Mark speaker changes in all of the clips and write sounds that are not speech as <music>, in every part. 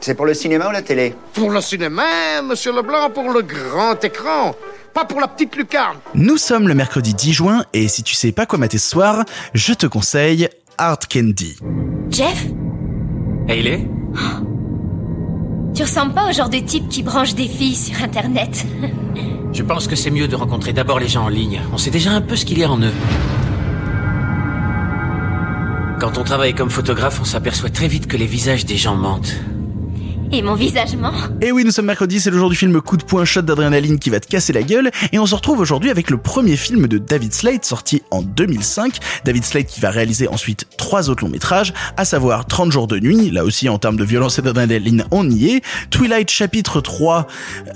Speaker 1: C'est pour le cinéma ou la télé
Speaker 2: Pour le cinéma, monsieur Leblanc, pour le grand écran. Pas pour la petite lucarne.
Speaker 3: Nous sommes le mercredi 10 juin et si tu sais pas quoi mater ce soir, je te conseille Art Candy.
Speaker 4: Jeff
Speaker 5: Hayley
Speaker 4: Tu ressembles pas au genre de type qui branche des filles sur Internet. <laughs>
Speaker 5: Je pense que c'est mieux de rencontrer d'abord les gens en ligne. On sait déjà un peu ce qu'il y a en eux. Quand on travaille comme photographe, on s'aperçoit très vite que les visages des gens mentent.
Speaker 4: Et mon visage ment
Speaker 3: Et oui, nous sommes mercredi, c'est le jour du film Coup de poing shot d'adrénaline qui va te casser la gueule, et on se retrouve aujourd'hui avec le premier film de David Slade sorti en 2005. David Slade qui va réaliser ensuite trois autres longs métrages, à savoir 30 jours de nuit, là aussi en termes de violence et d'adrénaline on y est, Twilight chapitre 3,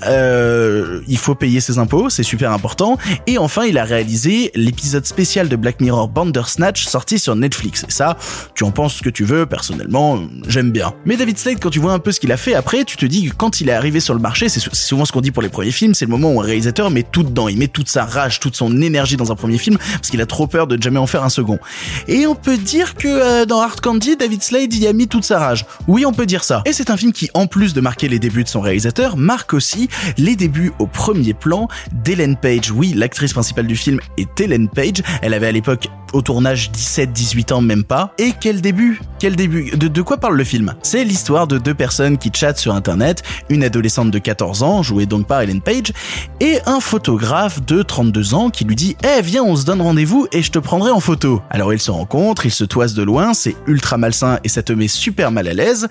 Speaker 3: euh, il faut payer ses impôts, c'est super important, et enfin il a réalisé l'épisode spécial de Black Mirror Bandersnatch sorti sur Netflix. Et ça, tu en penses ce que tu veux, personnellement, j'aime bien. Mais David Slade, quand tu vois un peu ce qu'il a fait, après, tu te dis que quand il est arrivé sur le marché, c'est souvent ce qu'on dit pour les premiers films, c'est le moment où un réalisateur met tout dedans, il met toute sa rage, toute son énergie dans un premier film, parce qu'il a trop peur de jamais en faire un second. Et on peut dire que euh, dans Hard Candy, David Slade y a mis toute sa rage. Oui, on peut dire ça. Et c'est un film qui, en plus de marquer les débuts de son réalisateur, marque aussi les débuts au premier plan d'Ellen Page. Oui, l'actrice principale du film est Ellen Page. Elle avait à l'époque au tournage 17-18 ans même pas. Et quel début? Quel début? De, de quoi parle le film? C'est l'histoire de deux personnes qui chat sur internet, une adolescente de 14 ans, jouée donc par Ellen Page, et un photographe de 32 ans qui lui dit Eh viens on se donne rendez-vous et je te prendrai en photo. Alors ils se rencontrent, ils se toisent de loin, c'est ultra malsain et ça te met super mal à l'aise.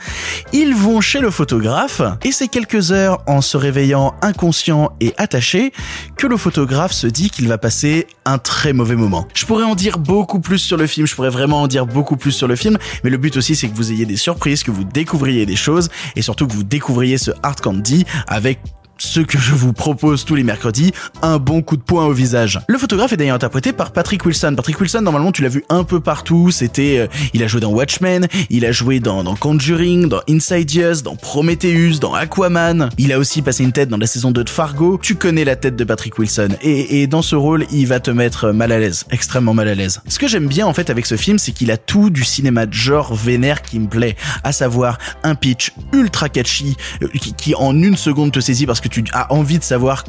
Speaker 3: Ils vont chez le photographe et c'est quelques heures en se réveillant inconscient et attaché que le photographe se dit qu'il va passer un très mauvais moment. Je pourrais en dire beaucoup plus sur le film, je pourrais vraiment en dire beaucoup plus sur le film, mais le but aussi c'est que vous ayez des surprises, que vous découvriez des choses et surtout surtout que vous découvriez ce Hard Candy avec ce que je vous propose tous les mercredis, un bon coup de poing au visage. Le photographe est d'ailleurs interprété par Patrick Wilson. Patrick Wilson, normalement, tu l'as vu un peu partout. C'était, euh, il a joué dans Watchmen, il a joué dans, dans Conjuring, dans Insidious, dans Prometheus, dans Aquaman. Il a aussi passé une tête dans la saison 2 de Fargo. Tu connais la tête de Patrick Wilson. Et, et dans ce rôle, il va te mettre mal à l'aise, extrêmement mal à l'aise. Ce que j'aime bien, en fait, avec ce film, c'est qu'il a tout du cinéma de genre vénère qui me plaît. À savoir, un pitch ultra catchy, euh, qui, qui en une seconde te saisit parce que tu as envie de savoir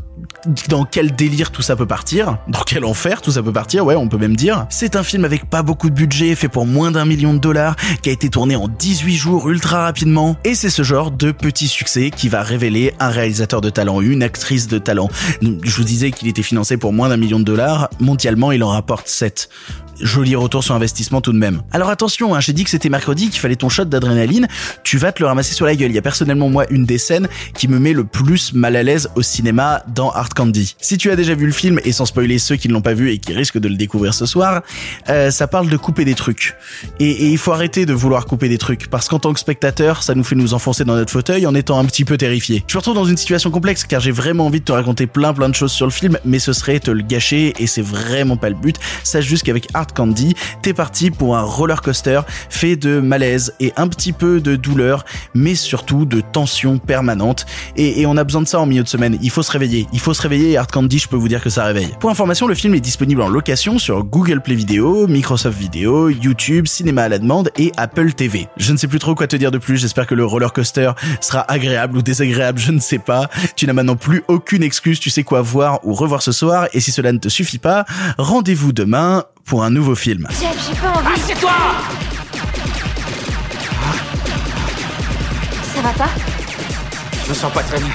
Speaker 3: dans quel délire tout ça peut partir, dans quel enfer tout ça peut partir, ouais, on peut même dire. C'est un film avec pas beaucoup de budget, fait pour moins d'un million de dollars, qui a été tourné en 18 jours ultra rapidement, et c'est ce genre de petit succès qui va révéler un réalisateur de talent, une actrice de talent. Je vous disais qu'il était financé pour moins d'un million de dollars, mondialement il en rapporte 7 joli retour sur investissement tout de même. Alors attention, hein, j'ai dit que c'était mercredi, qu'il fallait ton shot d'adrénaline, tu vas te le ramasser sur la gueule. Il y a personnellement moi une des scènes qui me met le plus mal à l'aise au cinéma dans Hard Candy. Si tu as déjà vu le film, et sans spoiler ceux qui ne l'ont pas vu et qui risquent de le découvrir ce soir, euh, ça parle de couper des trucs. Et, il faut arrêter de vouloir couper des trucs, parce qu'en tant que spectateur, ça nous fait nous enfoncer dans notre fauteuil en étant un petit peu terrifié. Je me retrouve dans une situation complexe car j'ai vraiment envie de te raconter plein plein de choses sur le film, mais ce serait te le gâcher et c'est vraiment pas le but. Sache juste qu'avec Hard Candy, t'es parti pour un roller coaster fait de malaise et un petit peu de douleur, mais surtout de tension permanente. Et, et on a besoin de ça en milieu de semaine. Il faut se réveiller. Il faut se réveiller et Hard Candy, je peux vous dire que ça réveille. Pour information, le film est disponible en location sur Google Play Video, Microsoft Video, YouTube, Cinéma à la demande et Apple TV. Je ne sais plus trop quoi te dire de plus. J'espère que le roller coaster sera agréable ou désagréable, je ne sais pas. Tu n'as maintenant plus aucune excuse. Tu sais quoi voir ou revoir ce soir. Et si cela ne te suffit pas, rendez-vous demain pour un nouveau film.
Speaker 4: J'ai pas envie.
Speaker 5: Ah, toi
Speaker 4: Ça va pas
Speaker 5: Je me sens pas très bien.